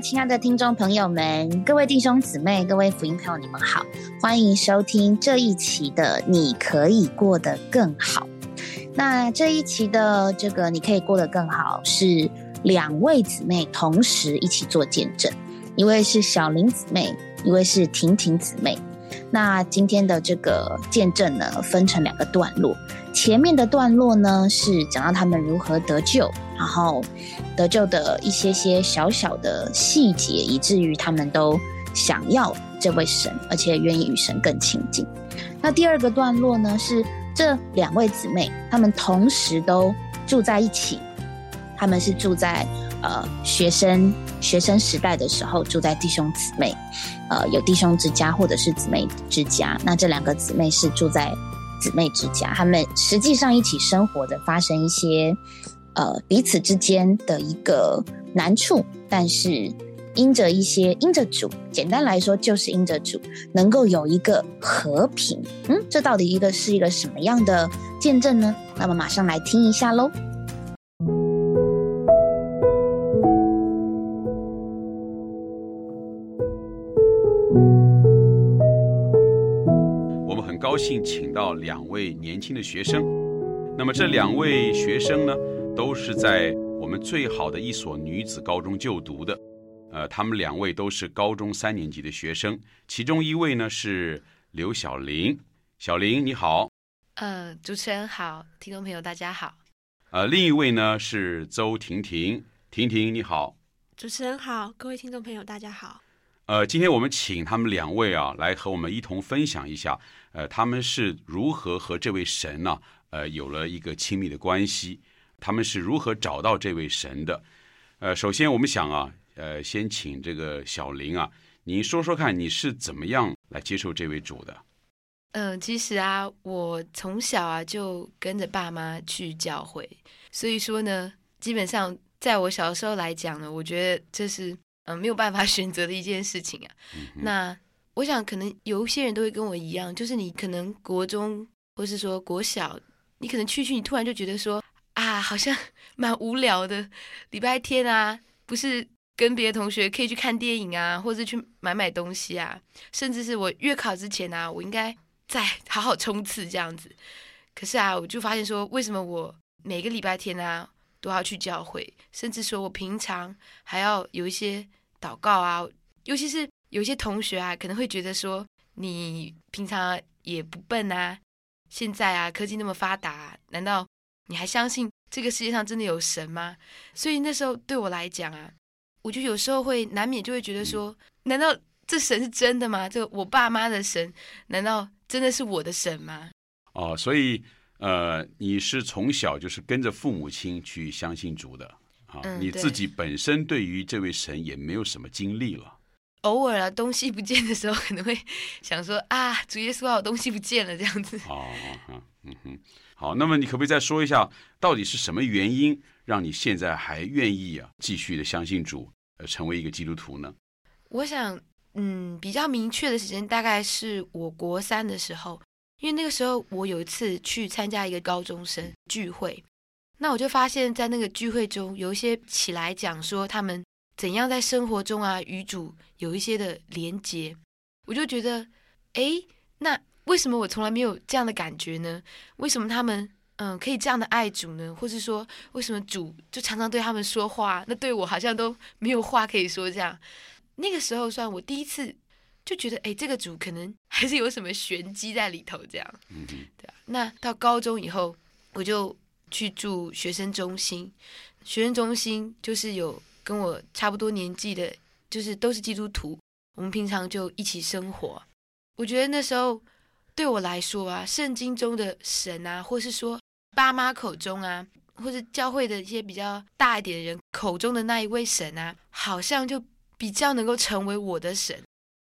亲爱的听众朋友们，各位弟兄姊妹，各位福音朋友，你们好，欢迎收听这一期的《你可以过得更好》。那这一期的这个“你可以过得更好”是两位姊妹同时一起做见证，一位是小林姊妹，一位是婷婷姊妹。那今天的这个见证呢，分成两个段落。前面的段落呢，是讲到他们如何得救，然后得救的一些些小小的细节，以至于他们都想要这位神，而且愿意与神更亲近。那第二个段落呢，是这两位姊妹，她们同时都住在一起，他们是住在呃学生学生时代的时候住在弟兄姊妹，呃有弟兄之家或者是姊妹之家。那这两个姊妹是住在。姊妹之家，他们实际上一起生活的，发生一些呃彼此之间的一个难处，但是因着一些因着主，简单来说就是因着主，能够有一个和平。嗯，这到底一个是一个什么样的见证呢？那么马上来听一下喽。兴请到两位年轻的学生，那么这两位学生呢，都是在我们最好的一所女子高中就读的，呃，他们两位都是高中三年级的学生，其中一位呢是刘小玲，小玲你好，呃，主持人好，听众朋友大家好，呃，另一位呢是周婷婷，婷婷你好，主持人好，各位听众朋友大家好，呃，今天我们请他们两位啊来和我们一同分享一下。呃，他们是如何和这位神呢？呃，有了一个亲密的关系？他们是如何找到这位神的？呃，首先我们想啊，呃，先请这个小林啊，你说说看，你是怎么样来接受这位主的？嗯，其实啊，我从小啊就跟着爸妈去教会，所以说呢，基本上在我小时候来讲呢，我觉得这是嗯没有办法 选择的一件事情啊。那我想，可能有一些人都会跟我一样，就是你可能国中，或是说国小，你可能去去，你突然就觉得说啊，好像 蛮无聊的。礼拜天啊，不是跟别的同学可以去看电影啊，或者去买买东西啊，甚至是我月考之前啊，我应该再 好好冲刺这样子。可是啊，我就发现说，为什么我每个礼拜天啊都要去教会，甚至说我平常还要有一些祷告啊，尤其是。有些同学啊，可能会觉得说，你平常也不笨啊，现在啊，科技那么发达，难道你还相信这个世界上真的有神吗？所以那时候对我来讲啊，我就有时候会难免就会觉得说，难道这神是真的吗？这我爸妈的神，难道真的是我的神吗？哦，所以呃，你是从小就是跟着父母亲去相信主的啊，你自己本身对于这位神也没有什么经历了。偶尔啊，东西不见的时候，可能会想说啊，主耶稣啊，东西不见了这样子。哦，嗯哼，好，那么你可不可以再说一下，到底是什么原因让你现在还愿意啊，继续的相信主，呃，成为一个基督徒呢？我想，嗯，比较明确的时间大概是我国三的时候，因为那个时候我有一次去参加一个高中生聚会，那我就发现，在那个聚会中有一些起来讲说他们。怎样在生活中啊与主有一些的连接，我就觉得，哎，那为什么我从来没有这样的感觉呢？为什么他们嗯可以这样的爱主呢？或是说，为什么主就常常对他们说话，那对我好像都没有话可以说？这样，那个时候算我第一次就觉得，哎，这个主可能 还是有什么玄机在里头。这样，嗯对啊。那到高中以后，我就去住学生中心，学生中心就是有。跟我差不多年纪的，就是都是基督徒，我们平常就一起生活。我觉得那时候对我来说啊，圣经中的神啊，或是说爸妈口中啊，或是教会的一些比较大一点的人口中的那一位神啊，好像就比较能够成为我的神。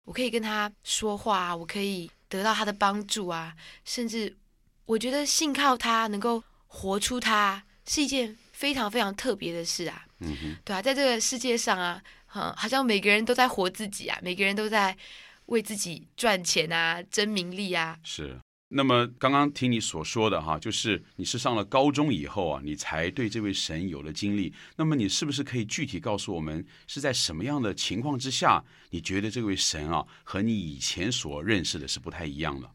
我可以跟他说话，我可以得到他的帮助啊，甚至我觉得信靠他，能够活出他，是一件非常非常特别的事啊。嗯哼，对啊，在这个世界上啊，嗯，好像每个人都在活自己啊，每个人都在为自己赚钱啊，争名利啊。是，那么刚刚听你所说的哈，就是你是上了高中以后啊，你才对这位神有了经历。那么你是不是可以具体告诉我们，是在什么样的情况之下，你觉得这位神啊和你以前所认识的是不太一样的？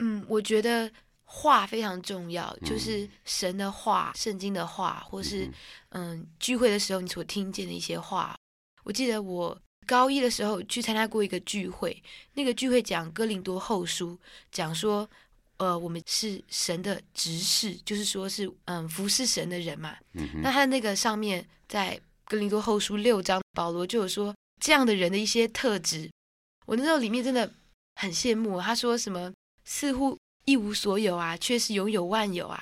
嗯，我觉得话非常重要，就是神的话、圣经的话，或是嗯聚会的时候你所听见的一些话。我记得我高一的时候去参加过一个聚会，那个聚会讲哥林多后书，讲说。呃，我们是神的执事，就是说是嗯服侍神的人嘛。那他那个上面在哥林多后书六章，保罗就有说这样的人的一些特质。我那时候里面真的很羡慕。他说什么似乎一无所有啊，却是拥有万有啊；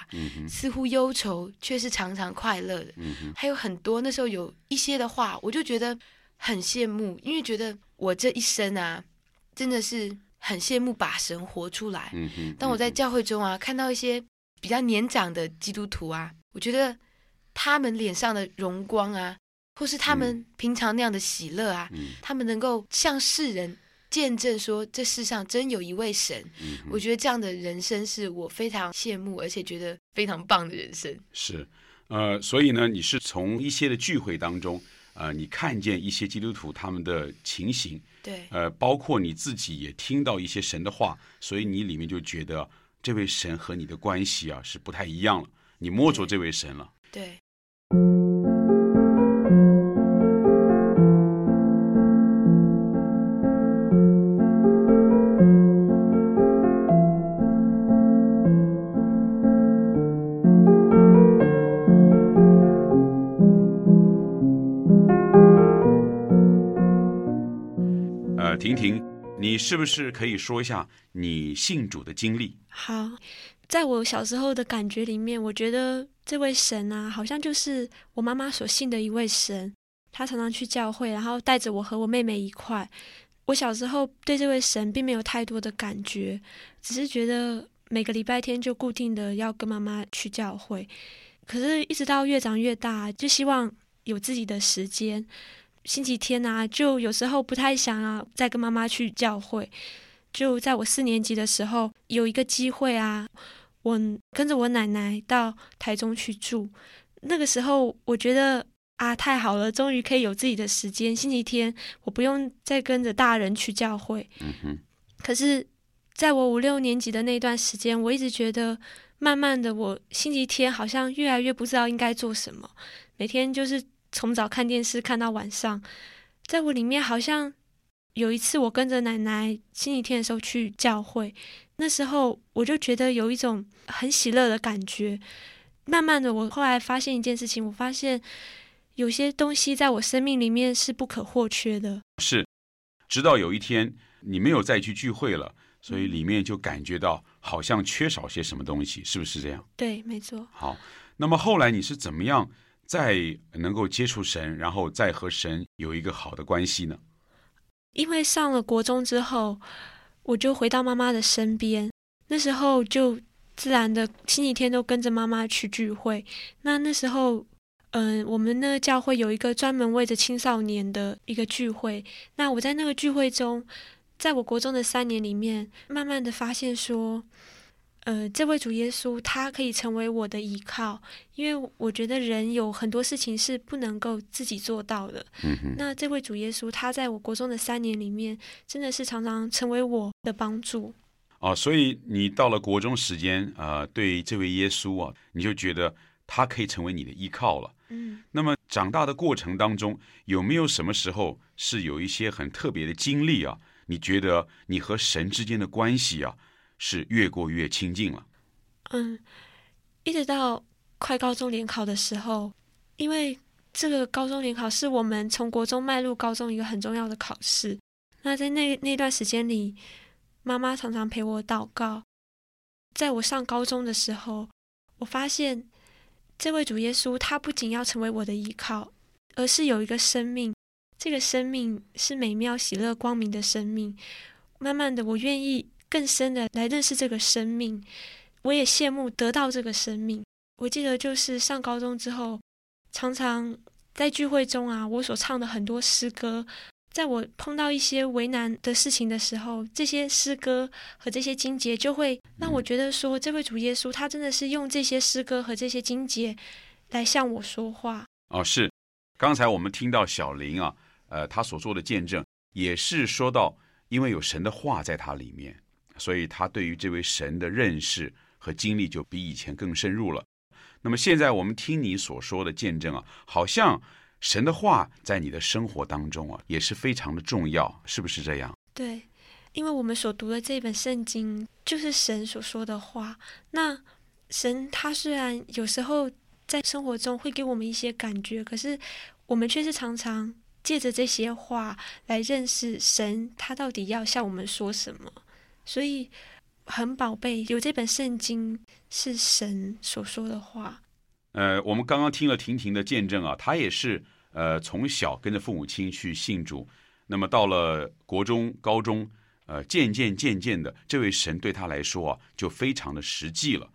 似乎忧愁，却是常常快乐的。还有很多那时候有一些的话，我就觉得很羡慕，因为觉得我这一生啊，真的是。很羡慕把神活出来。当我在教会中啊，看到一些比较年长的基督徒啊，我觉得他们脸上的荣光啊，或是他们平常那样的喜乐啊，他们能够向世人见证说，这世上真有一位神。我觉得这样的人生是我非常羡慕，而且觉得非常棒的人生。是，呃，所以呢，你是从一些的聚会当中。呃，你看见一些基督徒他们的情形，对，呃，包括你自己也听到一些神的话，所以你里面就觉得这位神和你的关系啊是不太一样了，你摸着这位神了，对。是不是可以说一下你信主的经历？好，在我小时候的感觉里面，我觉得这位神啊，好像就是我妈妈所信的一位神。他常常去教会，然后带着我和我妹妹一块。我小时候对这位神并没有太多的感觉，只是觉得每个礼拜天就固定的要跟妈妈去教会。可是，一直到越长越大，就希望有自己的时间。星期天啊，就有时候不太想啊，再跟妈妈去教会。就在我四年级的时候，有一个机会啊，我跟着我奶奶到台中去住。那个时候，我觉得啊，太好了，终于可以有自己的时间。星期天，我不用再跟着大人去教会。嗯哼。可是，在我五六年级的那段时间，我一直觉得，慢慢的，我星期天好像越来越不知道应该做什么，每天就是。从早看电视看到晚上，在我里面好像有一次，我跟着奶奶星期天的时候去教会，那时候我就觉得有一种很喜乐的感觉。慢慢的，我后来发现一件事情，我发现有些东西在我生命里面是不可或缺的。是，直到有一天你没有再去聚会了，所以里面就感觉到好像缺少些什么东西，是不是这样？对，没错。好，那么后来你是怎么样？再能够接触神，然后再和神有一个好的关系呢？因为上了国中之后，我就回到妈妈的身边，那时候就自然的星期天都跟着妈妈去聚会。那那时候，嗯，我们那个教会有一个专门为着青少年的一个聚会。那我在那个聚会中，在我国中的三年里面，慢慢的发现说。呃，这位主耶稣，他可以成为我的依靠，因为我觉得人有很多事情是不能够自己做到的。嗯那这位主耶稣，他在我国中的三年里面，真的是常常成为我的帮助。哦，所以你到了国中时间，呃，对这位耶稣啊，你就觉得他可以成为你的依靠了。嗯。那么长大的过程当中，有没有什么时候是有一些很特别的经历啊？你觉得你和神之间的关系啊？是越过越亲近了。嗯，一直到快高中联考的时候，因为这个高中联考是我们从国中迈入高中一个很重要的考试。那在那那段时间里，妈妈常常陪我祷告。在我上高中的时候，我发现这位主耶稣，他不仅要成为我的依靠，而是有一个生命，这个生命是美妙、喜乐、光明的生命。慢慢的，我愿意。更深的来认识这个生命，我也羡慕得到这个生命。我记得就是上高中之后，常常在聚会中啊，我所唱的很多诗歌，在我碰到一些为难的事情的时候，这些诗歌和这些经节就会让我觉得说，这位主耶稣他真的是用这些诗歌和这些经节来向我说话。哦，是。刚才我们听到小林啊，呃，他所做的见证，也是说到，因为有神的话在他里面，所以他对于这位神的认识和经历就比以前更深入了。那么现在我们听你所说的见证啊，好像神的话在你的生活当中啊，也是非常的重要，是不是这样？对，因为我们所读的这本圣经就是神所说的话。那神他虽然有时候。在生活中会给我们一些感觉，可是我们却是常常借着这些话来认识神，他到底要向我们说什么。所以很宝贝，有这本圣经是神所说的话。呃，我们刚刚听了婷婷的见证啊，她也是呃从小跟着父母亲去信主，那么到了国中、高中，呃，渐渐渐渐的，这位神对他来说啊，就非常的实际了。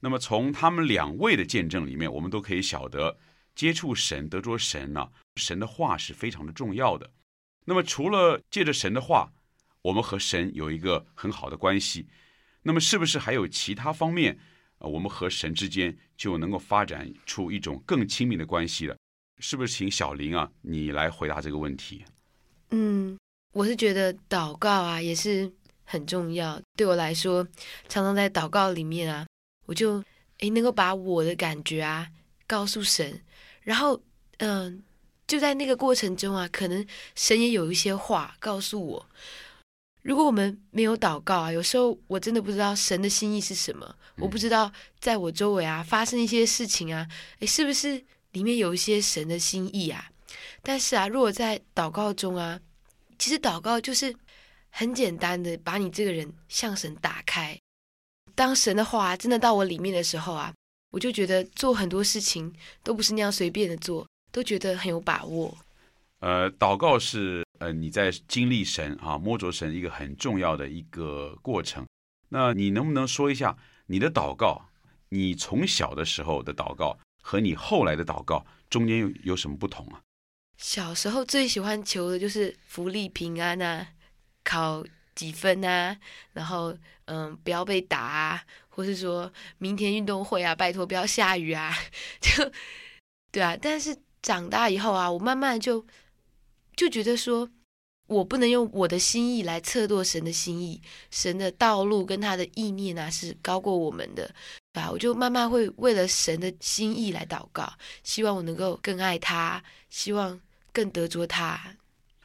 那么从他们两位的见证里面，我们都可以晓得，接触神、得着神呢，神的话是非常的重要的。那么除了借着神的话，我们和神有一个很好的关系，那么是不是还有其他方面，我们和神之间就能够发展出一种更亲密的关系了？是不是？请小林啊，你来回答这个问题。嗯，我是觉得祷告啊也是很重要。对我来说，常常在祷告里面啊。我就诶能够把我的感觉啊告诉神，然后嗯，就在那个过程中啊，可能神也有一些话告诉我。如果我们没有祷告啊，有时候我真的不知道神的心意是什么，我不知道在我周围啊发生一些事情啊，诶，是不是里面有一些神的心意啊？但是啊，如果在祷告中啊，其实祷告就是很简单的，把你这个人向神打开。当神的话真的到我里面的时候啊，我就觉得做很多事情都不是那样随便的做，都觉得很有把握。呃，祷告是呃你在经历神啊摸着神一个很重要的一个过程。那你能不能说一下你的祷告？你从小的时候的祷告和你后来的祷告中间有有什么不同啊？小时候最喜欢求的就是福利平安啊，考。几分啊？然后嗯，不要被打啊，或是说明天运动会啊，拜托不要下雨啊，就对啊。但是长大以后啊，我慢慢就就觉得说，我不能用我的心意来测度神的心意，神的道路跟他的意念啊是高过我们的，对啊。我就慢慢会为了神的心意来祷告，希望我能够更爱他，希望更得着他。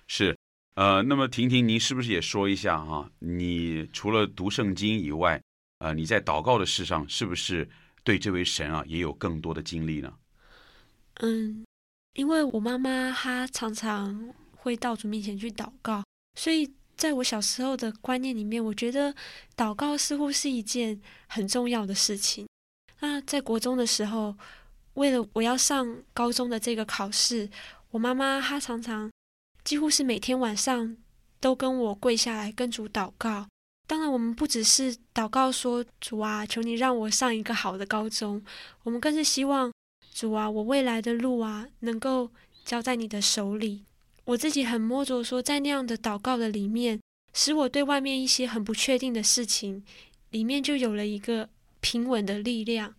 是。呃，那么婷婷，您是不是也说一下哈？你除了读圣经以外，呃，你在祷告的事上，是不是对这位神啊也有更多的经历呢？嗯，因为我妈妈她常常会到主面前去祷告，所以在我小时候的观念里面，我觉得祷告似乎是一件很重要的事情。那在国中的时候，为了我要上高中的这个考试，我妈妈她常常。几乎是每天晚上都跟我跪下来跟主祷告。当然，我们不只是祷告说：“主啊，求你让我上一个好的高中。”我们更是希望主啊，我未来的路啊，能够交在你的手里。我自己很摸着说，在那样的祷告的里面，使我对外面一些很不确定的事情，里面就有了一个平稳的力量。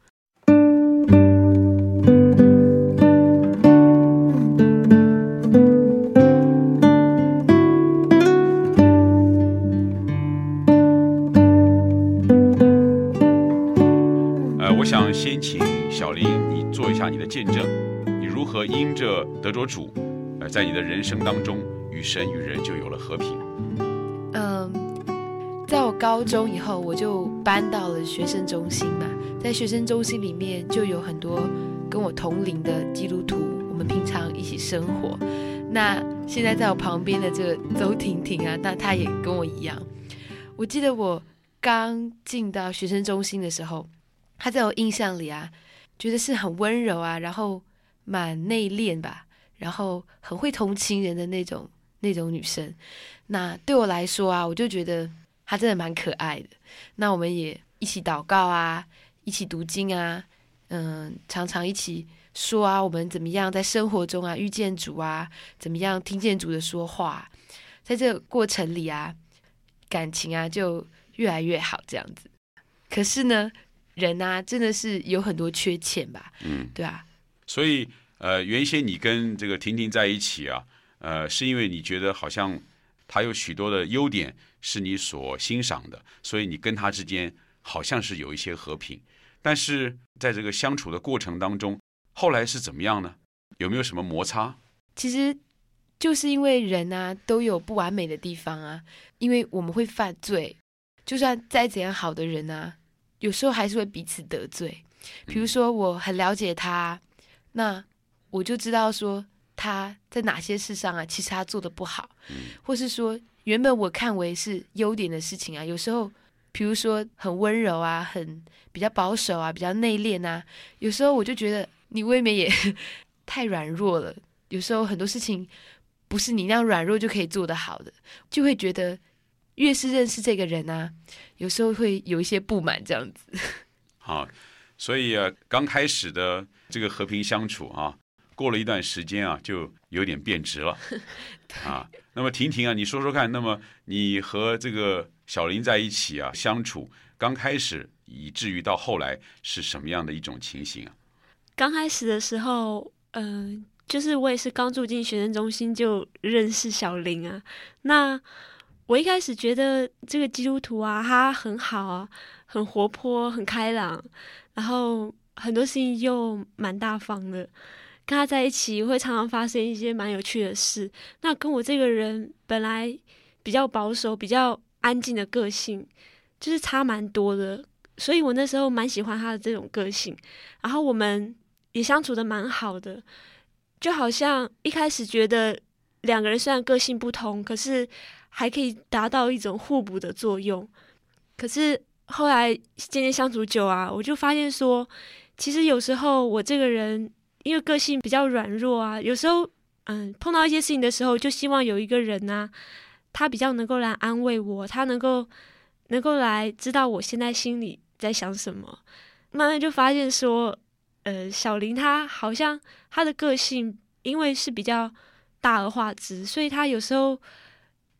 先请小林，你做一下你的见证，你如何因着得着主，呃，在你的人生当中与神与人就有了和平。嗯，在我高中以后，我就搬到了学生中心嘛，在学生中心里面就有很多跟我同龄的基督徒，我们平常一起生活。那现在在我旁边的这个周婷婷啊，那她也跟我一样。我记得我刚进到学生中心的时候。她在我印象里啊，觉得是很温柔啊，然后蛮内敛吧，然后很会同情人的那种那种女生。那对我来说啊，我就觉得她真的蛮可爱的。那我们也一起祷告啊，一起读经啊，嗯，常常一起说啊，我们怎么样在生活中啊遇见主啊，怎么样听见主的说话，在这个过程里啊，感情啊就越来越好这样子。可是呢，人啊真的是有很多缺欠吧？嗯，对啊，所以呃，原先你跟这个婷婷在一起啊，呃，是因为你觉得好像她有许多的优点是你所欣赏的，所以你跟她之间好像是有一些和平。但是在这个相处的过程当中，后来是怎么样呢？有没有什么摩擦？其实就是因为人啊都有不完美的地方啊，因为我们会犯罪，就算再怎样好的人啊，有时候还是会彼此得罪。比如说，我很了解他，那我就知道说他在哪些事上啊，其实他做的不好，或是说原本我看为是优点的事情啊，有时候，比如说很温柔啊，很比较保守啊，比较内敛啊，有时候我就觉得你未免也 太软弱了。有时候很多事情不是你那样软弱就可以做得好的，就会觉得越是认识这个人啊，有时候会有一些不满这样子。好，所以啊，刚开始的这个和平相处啊，过了一段时间啊，就有点变质了 啊。那么婷婷啊，你说说看，那么你和这个小林在一起啊相处，刚开始以至于到后来是什么样的一种情形啊？刚开始的时候，嗯、就是我也是刚住进学生中心就认识小林啊。那我一开始觉得这个基督徒啊，他很好啊，很活泼，很开朗，然后很多事情又蛮大方的。跟他在一起会常常发生一些蛮有趣的事。那跟我这个人本来比较保守、比较安静的个性，就是差蛮多的。所以我那时候蛮喜欢他的这种个性。然后我们也相处的蛮好的，就好像一开始觉得两个人虽然个性不同，可是还可以达到一种互补的作用。可是后来渐渐相处久啊，我就发现说，其实有时候我这个人因为个性比较软弱啊，有时候嗯碰到一些事情的时候，就希望有一个人呐、他比较能够来安慰我，他能够能够来知道我现在心里在想什么。慢慢就发现说，呃，小林他好像他的个性，因为是比较大而化之，所以他有时候，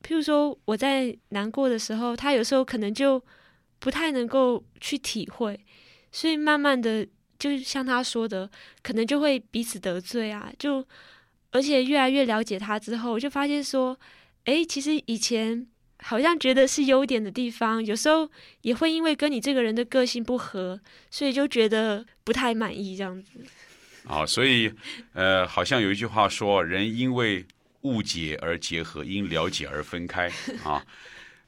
譬如说我在难过的时候，他有时候可能就不太能够去体会，所以慢慢的，就像他说的，可能就会彼此得罪啊，就而且越来越了解他之后，就发现说，哎，其实以前好像觉得是优点的地方，有时候也会因为跟你这个人的个性不合，所以就觉得不太满意这样子。啊，所以呃，好像有一句话说，人因为误解而结合，因了解而分开啊。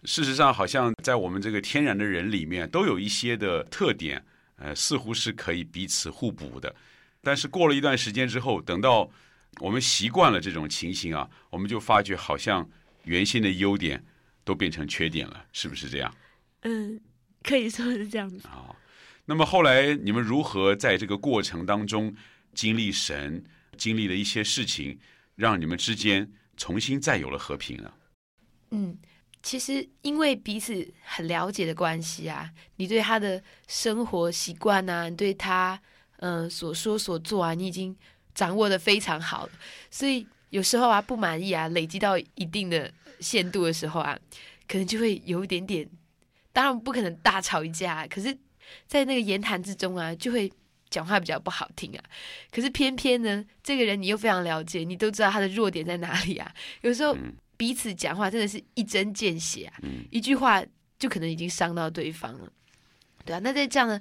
事实上，好像在我们这个天然的人里面，都有一些的特点，呃，似乎是可以彼此互补的。但是过了一段时间之后，等到我们习惯了这种情形啊，我们就发觉好像原先的优点都变成缺点了，是不是这样？嗯，可以说是这样子。啊，那么后来你们如何在这个过程当中经历神，经历了一些事情，让你们之间重新再有了和平呢？嗯，其实因为彼此很了解的关系啊，你对他的生活习惯啊，你对他嗯、所说所做啊，你已经掌握的非常好，所以有时候啊不满意啊，累积到一定的限度的时候啊，可能就会有一点点，当然不可能大吵一架啊、可是，在那个言谈之中啊，就会讲话比较不好听啊。可是偏偏呢，这个人你又非常了解，你都知道他的弱点在哪里啊。有时候彼此讲话真的是一针见血啊，嗯一句话就可能已经伤到对方了。对啊，那在这样的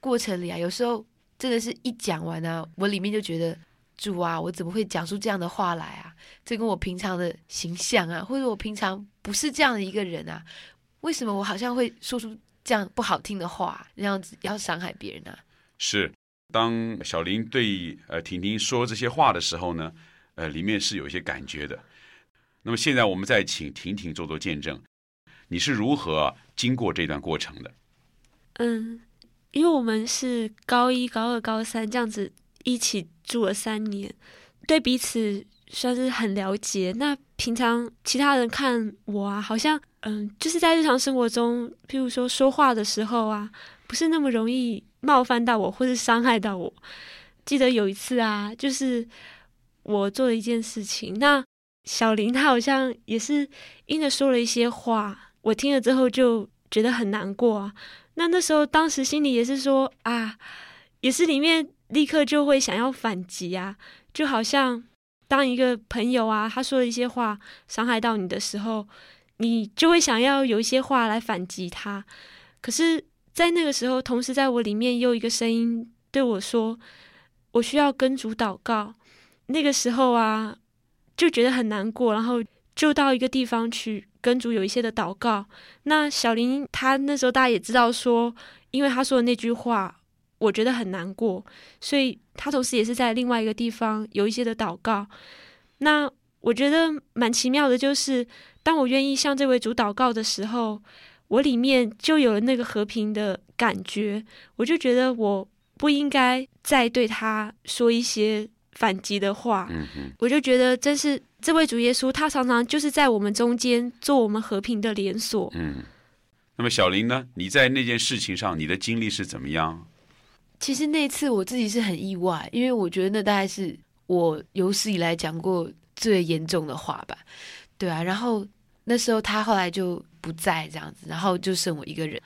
过程里啊，有时候真的是一讲完啊，我里面就觉得主啊，我怎么会讲出这样的话来啊？这跟我平常的形象啊，或者我平常不是这样的一个人啊，为什么我好像会说出这样不好听的话，那样子要伤害别人啊？是，当小林对呃婷婷说这些话的时候呢，呃，里面是有一些感觉的。那么现在我们再请婷婷做做见证，你是如何经过这段过程的？嗯，因为我们是高一、高二、高三这样子一起住了三年，对彼此算是很了解。那平常其他人看我啊，好像嗯，就是在日常生活中，譬如说说话的时候啊，不是那么容易冒犯到我，或是伤害到我。记得有一次啊，就是我做了一件事情，那小林他好像也是因着说了一些话，我听了之后就觉得很难过啊。那那时候当时心里也是说啊，也是里面立刻就会想要反击啊，就好像当一个朋友啊，他说了一些话伤害到你的时候，你就会想要有一些话来反击他。可是，在那个时候，同时在我里面又一个声音对我说。我需要跟主祷告，那个时候啊，就觉得很难过，然后就到一个地方去跟主有一些的祷告。那小林他那时候大家也知道说，因为他说的那句话，我觉得很难过，所以他同时也是在另外一个地方有一些的祷告。那我觉得蛮奇妙的，就是当我愿意向这位主祷告的时候，我里面就有了那个和平的感觉，我就觉得我。不应该再对他说一些反击的话。嗯哼，我就觉得真是这位主耶稣，他常常就是在我们中间做我们和平的连锁。嗯，那么小林呢？你在那件事情上，你的经历是怎么样？其实那次我自己是很意外，因为我觉得那大概是我有史以来讲过最严重的话吧。对啊，然后那时候他后来就不在这样子，然后就剩我一个人。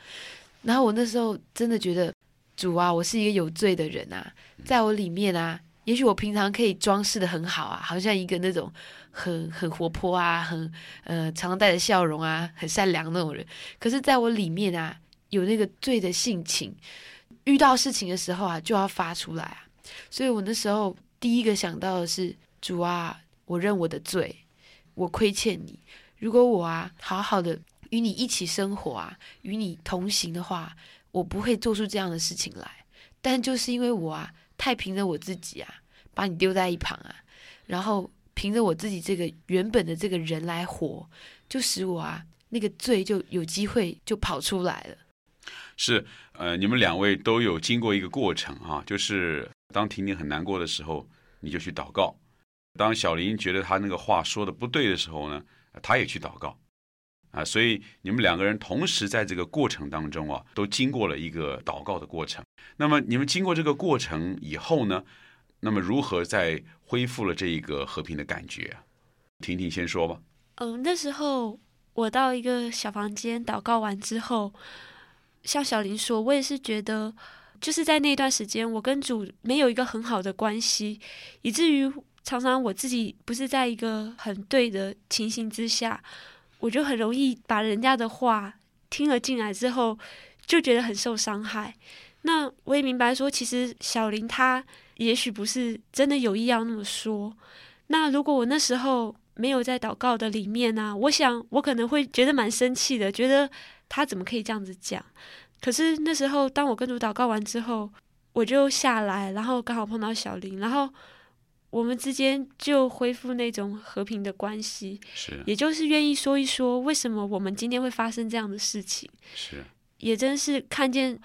然后我那时候真的觉得。主啊，我是一个有罪的人啊，在我里面啊，也许我平常可以装饰的很好啊，好像一个那种很很活泼啊，很呃常常带着笑容啊，很善良那种人。可是，在我里面啊，有那个罪的性情，遇到事情的时候啊，就要发出来啊。所以我那时候第一个想到的是，主啊，我认我的罪，我亏欠你。如果我啊，好好的与你一起生活啊，与你同行的话。我不会做出这样的事情来，但就是因为我啊，太凭着我自己啊，把你丢在一旁啊，然后凭着我自己这个原本的这个人来活，就使我啊那个罪就有机会就跑出来了。是，呃，你们两位都有经过一个过程啊，就是当婷婷很难过的时候，你就去祷告；当小林觉得他那个话说的不对的时候呢，他也去祷告。啊，所以你们两个人同时在这个过程当中啊，都经过了一个祷告的过程。那么你们经过这个过程以后呢，那么如何再恢复了这一个和平的感觉？婷婷先说吧。嗯，那时候我到一个小房间祷告完之后，像小林说，我也是觉得，就是在那段时间，我跟主没有一个很好的关系，以至于常常我自己不是在一个很对的情形之下。我就很容易把人家的话听了进来之后，就觉得很受伤害。那我也明白说，其实小林他也许不是真的有意要那么说。那如果我那时候没有在祷告的里面呢，我想我可能会觉得蛮生气的，觉得他怎么可以这样子讲。可是那时候，当我跟主祷告完之后，我就下来，然后刚好碰到小林，然后。我们之间就恢复那种和平的关系，是，也就是愿意说一说为什么我们今天会发生这样的事情，是，也真是看见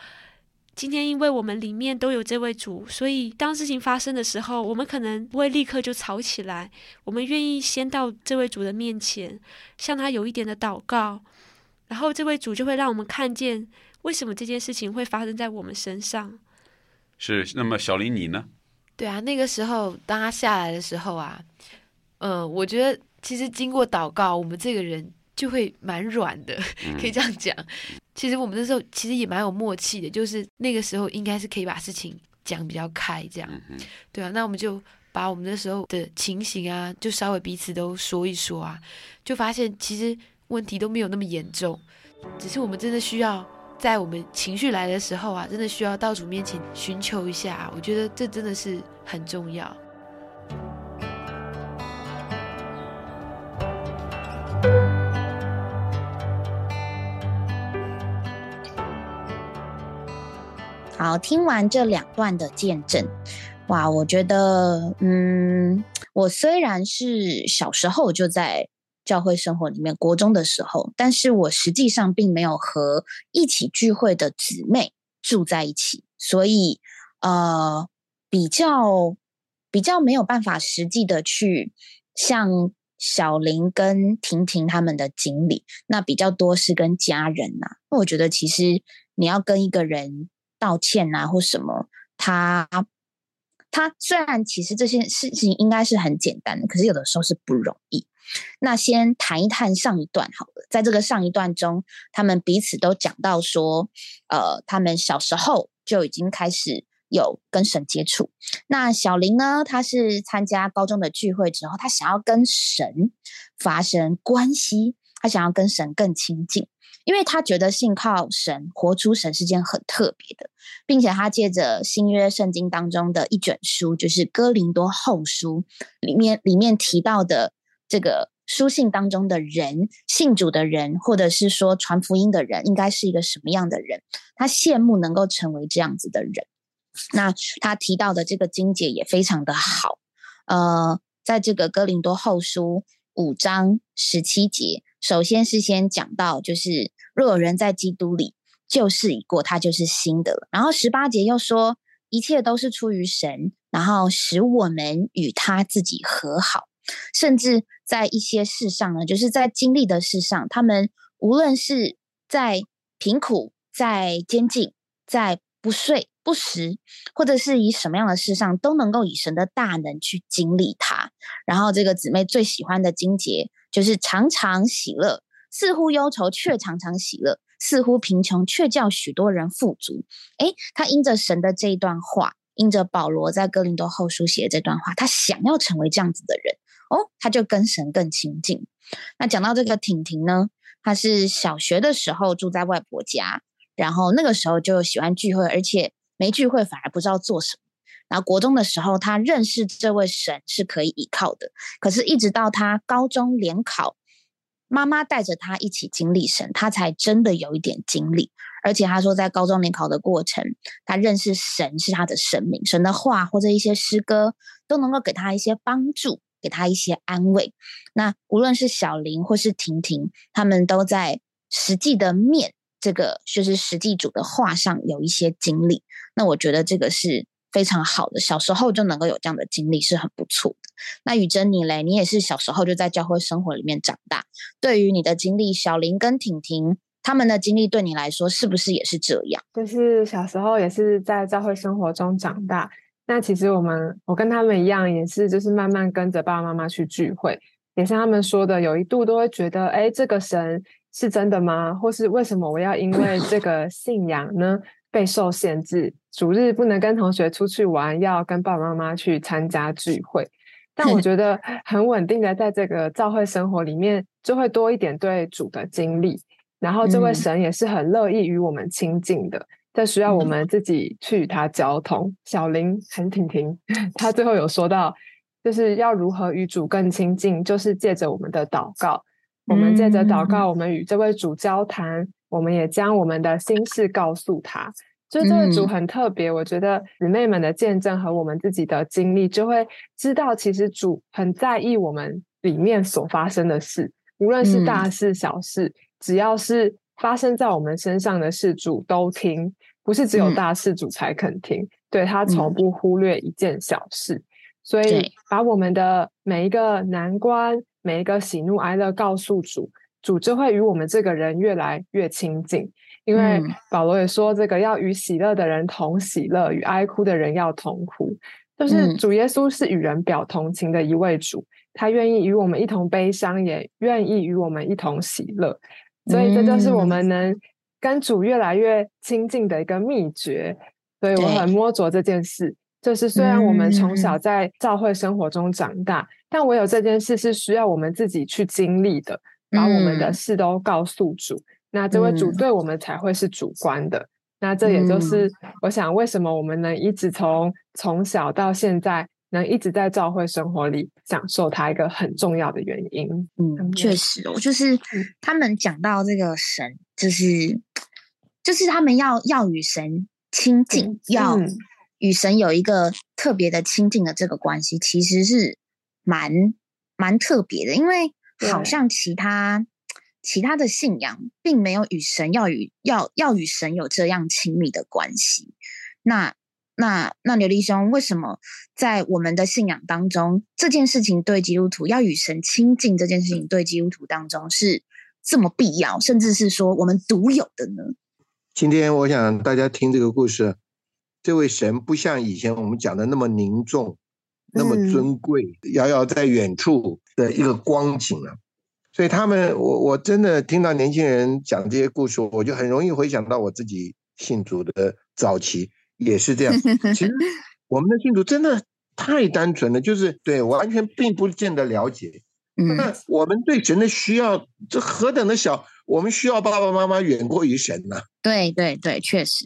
今天，因为我们里面都有这位主，所以当事情发生的时候，我们可能不会立刻就吵起来，我们愿意先到这位主的面前，向他有一点的祷告，然后这位主就会让我们看见为什么这件事情会发生在我们身上。是，那么小林你呢？对啊，那个时候当他下来的时候啊，嗯，我觉得其实经过祷告，我们这个人就会蛮软的，可以这样讲。其实我们那时候其实也蛮有默契的，就是那个时候应该是可以把事情讲比较开，这样。对啊，那我们就把我们那时候的情形啊，就稍微彼此都说一说啊，就发现其实问题都没有那么严重，只是我们真的需要。在我们情绪来的时候啊，真的需要到主面前寻求一下。我觉得这真的是很重要。好，听完这两段的见证，哇，我觉得，嗯，我虽然是小时候就在。教会生活里面，国中的时候，但是我实际上并没有和一起聚会的姊妹住在一起，所以呃，比较比较没有办法实际的去像小林跟婷婷他们的经历，那比较多是跟家人呐。那我觉得其实你要跟一个人道歉啊或什么，他。他虽然其实这些事情应该是很简单的，可是有的时候是不容易。那先谈一谈上一段好了，在这个上一段中，他们彼此都讲到说，呃，他们小时候就已经开始有跟神接触。那小林呢，他是参加高中的聚会之后，他想要跟神发生关系，他想要跟神更亲近。因为他觉得信靠神、活出神是件很特别的，并且他借着新约圣经当中的一卷书，就是哥林多后书里面里面提到的这个书信当中的人，信主的人，或者是说传福音的人，应该是一个什么样的人？他羡慕能够成为这样子的人。那他提到的这个经节也非常的好，呃，在这个哥林多后书五章十七节。首先是先讲到，就是若有人在基督里，旧事已过，他就是新的了。然后十八节又说，一切都是出于神，然后使我们与他自己和好。甚至在一些事上呢，就是在经历的事上，他们无论是在贫苦、在监禁、在不睡不食，或者是以什么样的事上，都能够以神的大能去经历它。然后这个姊妹最喜欢的经节。就是常常喜乐，似乎忧愁却常常喜乐；似乎贫穷却叫许多人富足。诶，他因着神的这一段话，因着保罗在哥林多后书写的这段话，他想要成为这样子的人哦，他就跟神更亲近。那讲到这个婷婷呢，她是小学的时候住在外婆家，然后那个时候就喜欢聚会，而且没聚会反而不知道做什么。然后国中的时候，他认识这位神是可以依靠的。可是，一直到他高中联考，妈妈带着他一起经历神，他才真的有一点经历。而且他说，在高中联考的过程，他认识神是他的神明，神的话或者一些诗歌都能够给他一些帮助，给他一些安慰。那无论是小林或是婷婷，他们都在实际的面这个就是实际主的话上有一些经历。那我觉得这个是。非常好的，小时候就能够有这样的经历是很不错的。那雨珍你嘞，你也是小时候就在教会生活里面长大。对于你的经历，小林跟婷婷他们的经历对你来说是不是也是这样？就是小时候也是在教会生活中长大。那其实我们我跟他们一样，也是就是慢慢跟着爸爸妈妈去聚会，也像他们说的，有一度都会觉得，哎，这个神是真的吗？或是为什么我要因为这个 信仰呢？备受限制，主日不能跟同学出去玩，要跟爸爸妈妈去参加聚会。但我 觉得很稳定的，在这个教会生活里面，就会多一点对主的经历。然后这位神也是很乐意与我们亲近的，但需要我们自己去与他交通。小林很婷婷，他最后有说到，就是要如何与主更亲近，就是借着我们的祷告。我们借着祷告，我们与这位主交谈。我们也将我们的心事告诉他，就这个主很特别。我觉得姊妹们的见证和我们自己的经历，就会知道其实主很在意我们里面所发生的事，无论是大事小事，只要是发生在我们身上的事，主都听，不是只有大事主才肯听。对他从不忽略一件小事，所以把我们的每一个难关、每一个喜怒哀乐告诉主。主就会与我们这个人越来越亲近，因为保罗也说，这个要与喜乐的人同喜乐，与哀哭的人要同哭。就是主耶稣是与人表同情的一位主，他愿意与我们一同悲伤，也愿意与我们一同喜乐。所以这就是我们能跟主越来越亲近的一个秘诀。所以我很摸着这件事，就是虽然我们从小在教会生活中长大，但唯有这件事是需要我们自己去经历的。把我们的事都告诉主，那这位主对我们才会是主观的。那这也就是我想，为什么我们能一直从从小到现在，能一直在教会生活里享受它一个很重要的原因。嗯，确实哦，就是他们讲到这个神，就是就是他们要要与神亲近，要与神有一个特别的亲近的这个关系，其实是蛮蛮特别的，因为。好像其他其他的信仰并没有与神要与要要与神有这样亲密的关系。那那那刘立兄，为什么在我们的信仰当中，这件事情对基督徒要与神亲近这件事情对基督徒当中是这么必要，甚至是说我们独有的呢？今天我想大家听这个故事，这位神不像以前我们讲的那么凝重、那么嗯尊贵，遥遥在远处的一个光景啊。所以他们，我我真的听到年轻人讲这些故事，我就很容易回想到我自己信主的早期也是这样。其实我们的信徒真的太单纯了，就是对完全并不见得了解。嗯那我们对神的需要，这何等的小！我们需要爸爸妈妈远过于神呐、对对对，确实，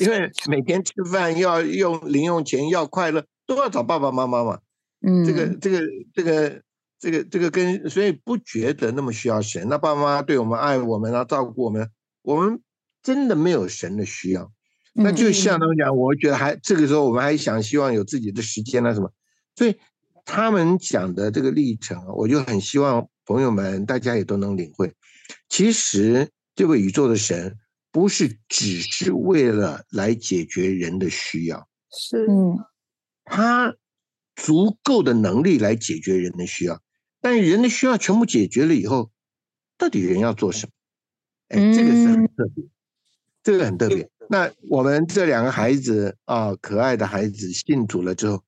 因为每天吃饭要用零用钱，要快乐，都要找爸爸妈妈嘛。嗯，这个这个这个这个这个跟所以不觉得那么需要神。那爸爸妈妈对我们爱我们啊，照顾我们，我们真的没有神的需要。那就像他们讲，我觉得还这个时候我们还想希望有自己的时间啊什么，所以他们讲的这个历程啊，我就很希望朋友们大家也都能领会。其实这位宇宙的神不是只是为了来解决人的需要，是，嗯。他足够的能力来解决人的需要，但人的需要全部解决了以后，到底人要做什么？哎，这个是很特别，这个很特别。那我们这两个孩子啊，可爱的孩子信主了之后，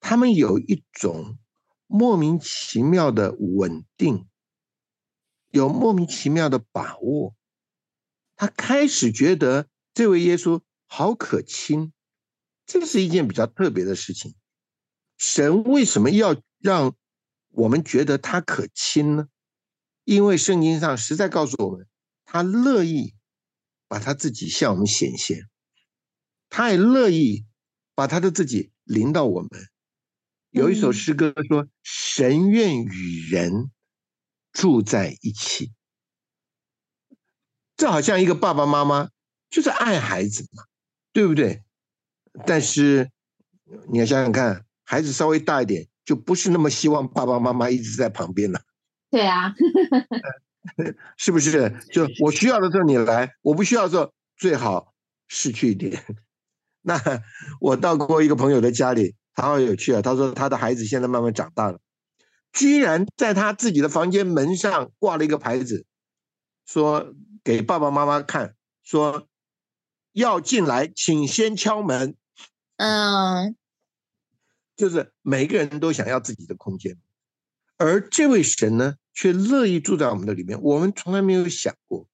他们有一种莫名其妙的稳定，有莫名其妙的把握。他开始觉得这位耶稣好可亲，这是一件比较特别的事情。神为什么要让我们觉得他可亲呢？因为圣经上实在告诉我们，他乐意把他自己向我们显现，他也乐意把他的自己临到我们。有一首嗯诗歌说：“神愿与人住在一起。”这好像一个爸爸妈妈就是爱孩子嘛，对不对？但是你要想想看，孩子稍微大一点，就不是那么希望爸爸妈妈一直在旁边了。对啊，是不是？就我需要的时候你来，我不需要的时候最好失去一点。那我到过一个朋友的家里，他好有趣啊。他说他的孩子现在慢慢长大了，居然在他自己的房间门上挂了一个牌子，说给爸爸妈妈看，说要进来请先敲门。嗯就是每个人都想要自己的空间，而这位神呢，却乐意住在我们的里面。我们从来没有想过，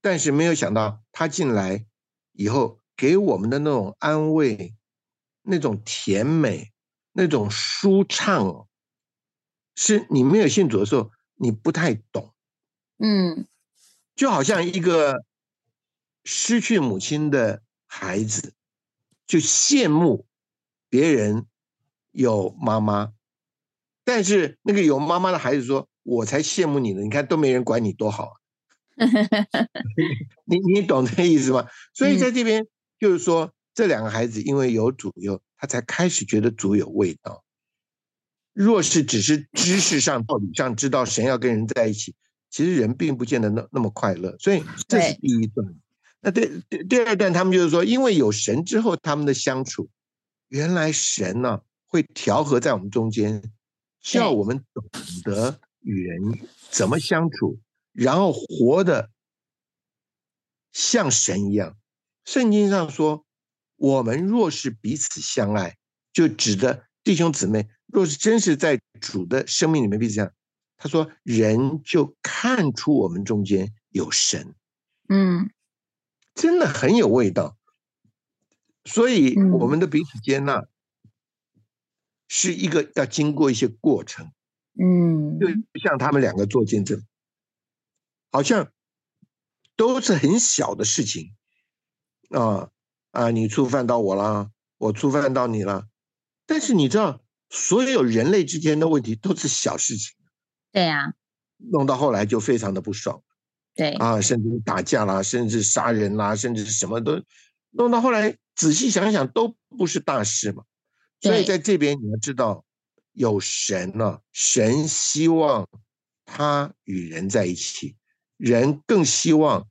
但是没有想到他进来以后，给我们的那种安慰、那种甜美、那种舒畅哦，是你没有信主的时候，你不太懂。嗯就好像一个失去母亲的孩子，就羡慕别人有妈妈，但是那个有妈妈的孩子说：“我才羡慕你呢！你看都没人管你多好啊。”你 你懂这个意思吗？所以在这边就是说，这两个孩子因为有主以后，他才开始觉得主有味道。若是只是知识上、道理上知道神要跟人在一起，其实人并不见得那那么快乐。所以这是第一段。那第第第二段，他们就是说，因为有神之后，他们的相处，原来神呢、会调和在我们中间，叫对我们懂得与人怎么相处，然后活得像神一样。圣经上说，我们若是彼此相爱，就指的弟兄姊妹，若是真是在主的生命里面彼此相爱，他说人就看出我们中间有神。嗯真的很有味道。所以嗯我们的彼此接纳是一个要经过一些过程，嗯就像他们两个做见证，好像都是很小的事情啊啊，你触犯到我了，我触犯到你了，但是你知道，所有人类之间的问题都是小事情，对啊，弄到后来就非常的不爽。对，啊，甚至打架啦，甚至杀人啦，甚至什么都弄到后来，仔细想想都不是大事嘛。所以在这边你要知道，有神呢、神希望他与人在一起，人更希望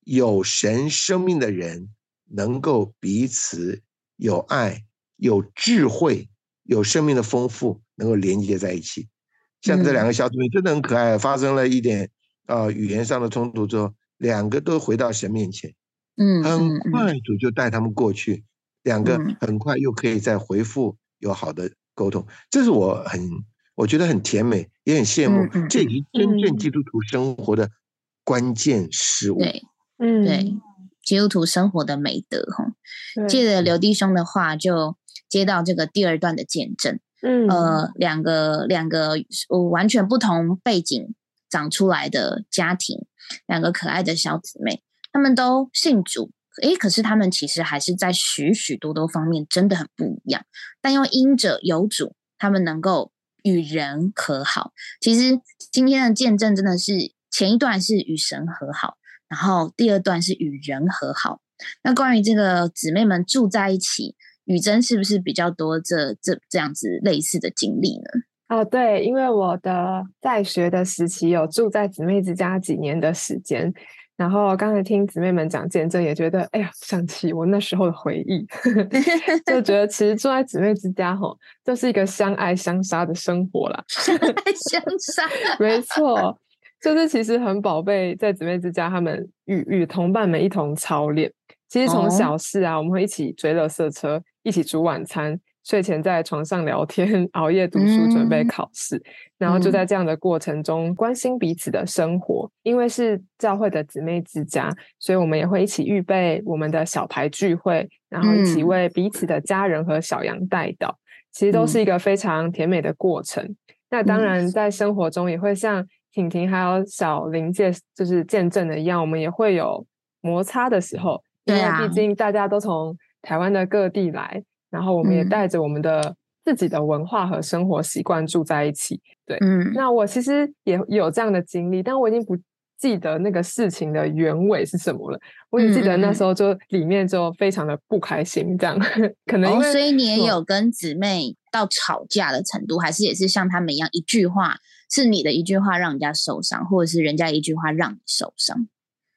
有神生命的人能够彼此有爱、有智慧、有生命的丰富，能够连接在一起。像这两个小姊妹真的很可爱，发生了一点啊、语言上的冲突之后，两个都回到神面前，嗯很快主就带他们过去，两个嗯。很快又可以再回复有好的沟通，这是我很我觉得很甜美，也很羡慕这也是真正嗯基督徒生活的关键事物。对嗯，对，基督徒生活的美德哈。借着刘弟兄的话，就接到这个第二段的见证。嗯呃，两个两个呃完全不同背景长出来的家庭，两个可爱的小姊妹，她们都信主，诶，可是他们其实还是在许许多多方面真的很不一样，但又因者有主，他们能够与人和好。其实今天的见证真的是前一段是与神和好，然后第二段是与人和好。那关于这个姊妹们住在一起，雨珍是不是比较多这这这样子类似的经历呢？哦，对，因为我的在学的时期有住在姊妹之家几年的时间，然后刚才听姊妹们讲见证，也觉得哎呀，想起我那时候的回忆，就觉得其实住在姊妹之家吼，就是一个相爱相杀的生活啦。相爱相杀，没错，就是其实很宝贝，在姊妹之家，他们与与同伴们一同操练。其实从哦小事啊，我们会一起追乐色车，一起煮晚餐，睡前在床上聊天，熬夜读书，准备嗯考试。然后就嗯在这样的过程中，关心彼此的生活。因为是教会的姊妹之家，所以我们也会一起预备我们的小牌聚会，然后一起嗯为彼此的家人和小羊带祷。其实都是一个非常甜美的过程。那当嗯然，在生活中也会像婷婷还有小林介就是见证的一样，我们也会有摩擦的时候，因为毕竟大家都从台湾的各地来，然后我们也嗯带着我们的自己的文化和生活习惯住在一起。对，嗯，那我其实也有这样的经历，但我已经不记得那个事情的原委是什么了。我只记得那时候就里面就非常的不开心，这样 可能因哦，所以你也嗯有跟姊妹到吵架的程度，还是也是像他们一样，一句话是你的一句话让人家受伤，或者是人家一句话让你受伤？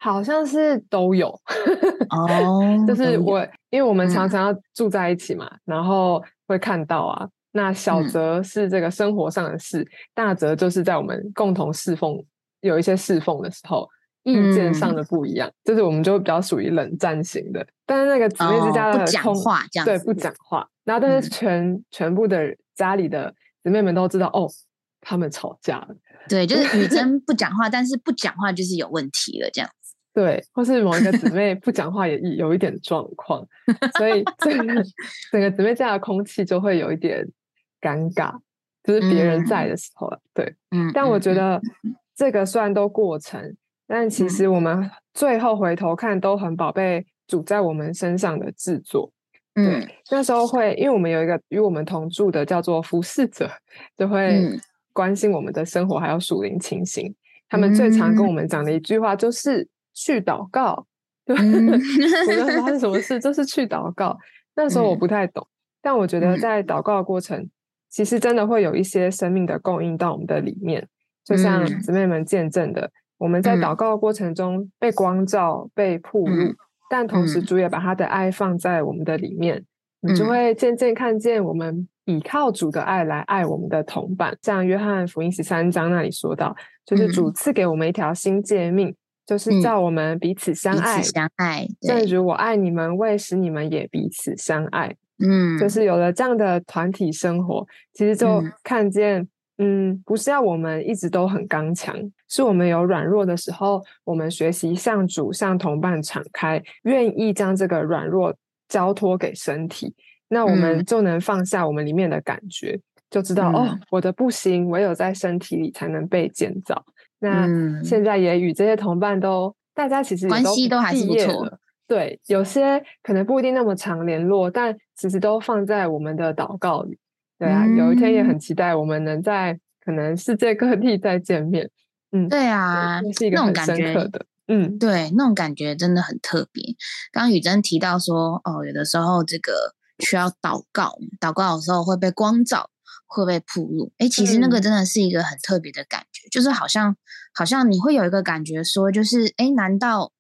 好像是都有，哦就是我，因为我们嗯常常要住在一起嘛，然后会看到啊。那小嗯则是这个生活上的事，大则就是在我们共同侍奉有一些侍奉的时候，意见上嗯的不一样，就是我们就比较属于冷战型的。但是那个姊妹之家哦不讲的空对，话这样对不讲话。然后但是嗯全、全部的家里的姊妹们都知道，哦，他们吵架了。对，就是女生 不讲话，但是不讲话就是有问题了，这样子。对，或是某一个姊 妹不讲话也有一点状况，所以这个 整个姊妹家的空气就会有一点尴尬，就是别人在的时候了。对，嗯，但我觉得这个虽然都过程，但其实我们最后回头看都很宝贝主在我们身上的制作。嗯那时候会，因为我们有一个与我们同住的叫做服侍者，就会嗯关心我们的生活还有属灵情形。他们最常跟嗯我们讲的一句话就是去祷告。对，嗯 我那时候发生什么 事，就是去祷告。那时候我嗯不太懂，但我觉得嗯在祷告的过程，其实真的会有一些生命的供应到我们的里面。就像嗯姊妹们见证的，我们在嗯祷告的过程中被光照、被铺路，嗯但同时嗯主也把他的爱放在我们的里面，你就嗯会渐渐看见我们倚靠主的爱来爱我们的同伴。像约翰福音十三章那里说到，就是主嗯赐给我们一条新诫命，就是嗯叫我们彼此相彼爱，此相爱，正，如我爱你们，为使你们也彼此相爱。嗯，就是有了这样的团体生活，其实就嗯看见，嗯，不是要我们一直都很刚强，是我们有软弱的时候，我们学习向主、向同伴敞开，愿意将这个软弱交托给身体，那我们嗯就能放下我们里面的感觉，就知道、哦嗯，我的不行，唯有在身体里才能被建造。那嗯现在也与这些同伴都，大家其实关系都还是不错了对，有些可能不一定那么常联络，但其实都放在我们的祷告里。对啊，有一天也嗯很期待我们能在可能世界各地再见面。嗯，对啊，这是一个很感觉深刻的。嗯，对，那种感觉真的很特别。刚刚雨珍提到说，哦，有的时候这个需要祷告，祷告的时候会被光照，会被铺路。哎，其实那个嗯真的是一个很特别的感觉，就是好像好像你会有一个感觉说，就是哎，难道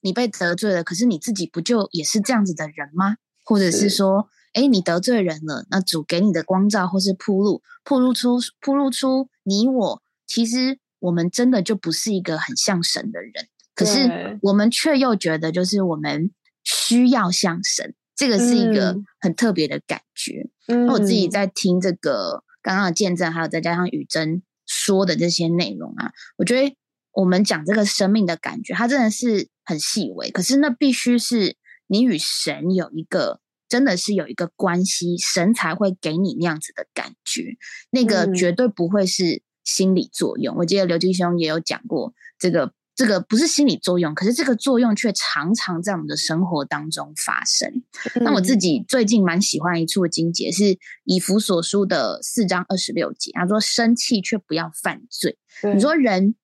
你被得罪了，可是你自己不就也是这样子的人吗？或者是是说，哎，你得罪人了，那主给你的光照或是铺路，铺路出铺路出你我，其实我们真的就不是一个很像神的人。可是我们却又觉得，就是我们需要像神，这个是一个很特别的感觉。那我自己嗯在听这个刚刚的见证，还有再加上雨珍说的这些内容啊，我觉得我们讲这个生命的感觉，它真的是很细微，可是那必须是你与神有一个。真的是有一个关系，神才会给你那样子的感觉，那个嗯绝对不会是心理作用。我记得刘金兄也有讲过，这个这个不是心理作用，可是这个作用却常常在我们的生活当中发生。那我自嗯己最近蛮喜欢一处经节，是以弗所书的四章二十六节，他说：“生气却不要犯罪。”你说人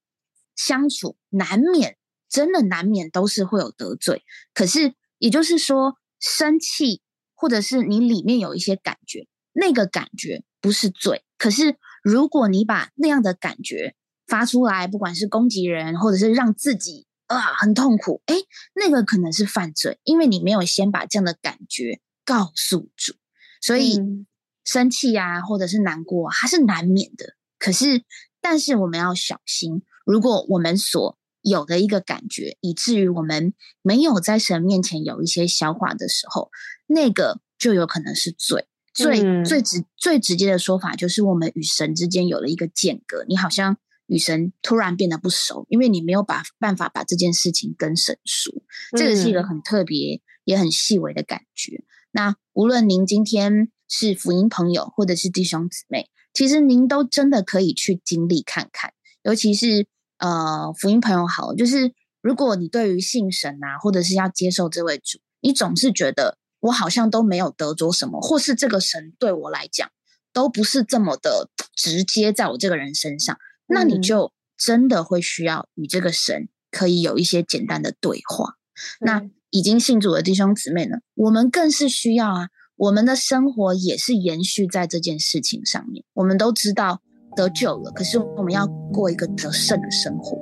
相处难免，真的难免都是会有得罪，可是也就是说，生气或者是你里面有一些感觉，那个感觉不是罪，可是如果你把那样的感觉发出来，不管是攻击人，或者是让自己啊很痛苦，哎，那个可能是犯罪，因为你没有先把这样的感觉告诉主，所以嗯生气啊，或者是难过啊，它是难免的。可是，但是我们要小心，如果我们所有的一个感觉，以至于我们没有在神面前有一些消化的时候，那个就有可能是罪。最、嗯最直最直接的说法就是，我们与神之间有了一个间隔，你好像与神突然变得不熟，因为你没有把办法把这件事情跟神说。这个是一个嗯很特别也很细微的感觉。那无论您今天是福音朋友，或者是弟兄姊妹，其实您都真的可以去经历看看，尤其是呃福音朋友好，就是如果你对于信神啊，或者是要接受这位主，你总是觉得我好像都没有得着什么，或是这个神对我来讲都不是这么的直接在我这个人身上，那你嗯就真的会需要与这个神可以有一些简单的对话。那嗯已经信主的弟兄姊妹呢，我们更是需要啊，我们的生活也是延续在这件事情上面。我们都知道得救了，可是我们要过一个得胜的生活。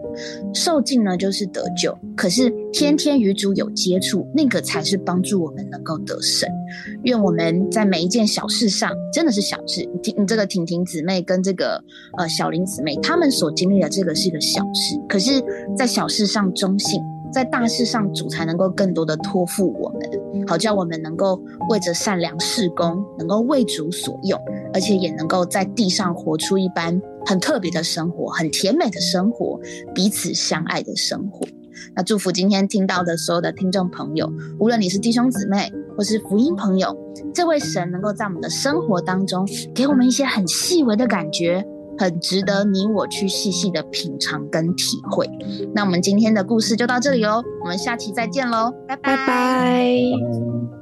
受尽呢就是得救，可是天天与主有接触，那个才是帮助我们能够得胜。愿我们在每一件小事上，真的是小事。你听，你这个婷婷姊妹跟这个呃小林姊妹，她们所经历的这个是一个小事，可是，在小事上忠信，在大事上主才能够更多的托付我们，好叫我们能够为着善良事工，能够为主所用，而且也能够在地上活出一般很特别的生活，很甜美的生活，彼此相爱的生活。那祝福今天听到的所有的听众朋友，无论你是弟兄姊妹或是福音朋友，这位神能够在我们的生活当中给我们一些很细微的感觉，很值得你我去细细的品尝跟体会。那我们今天的故事就到这里喽，我们下期再见喽，拜拜拜拜。嗯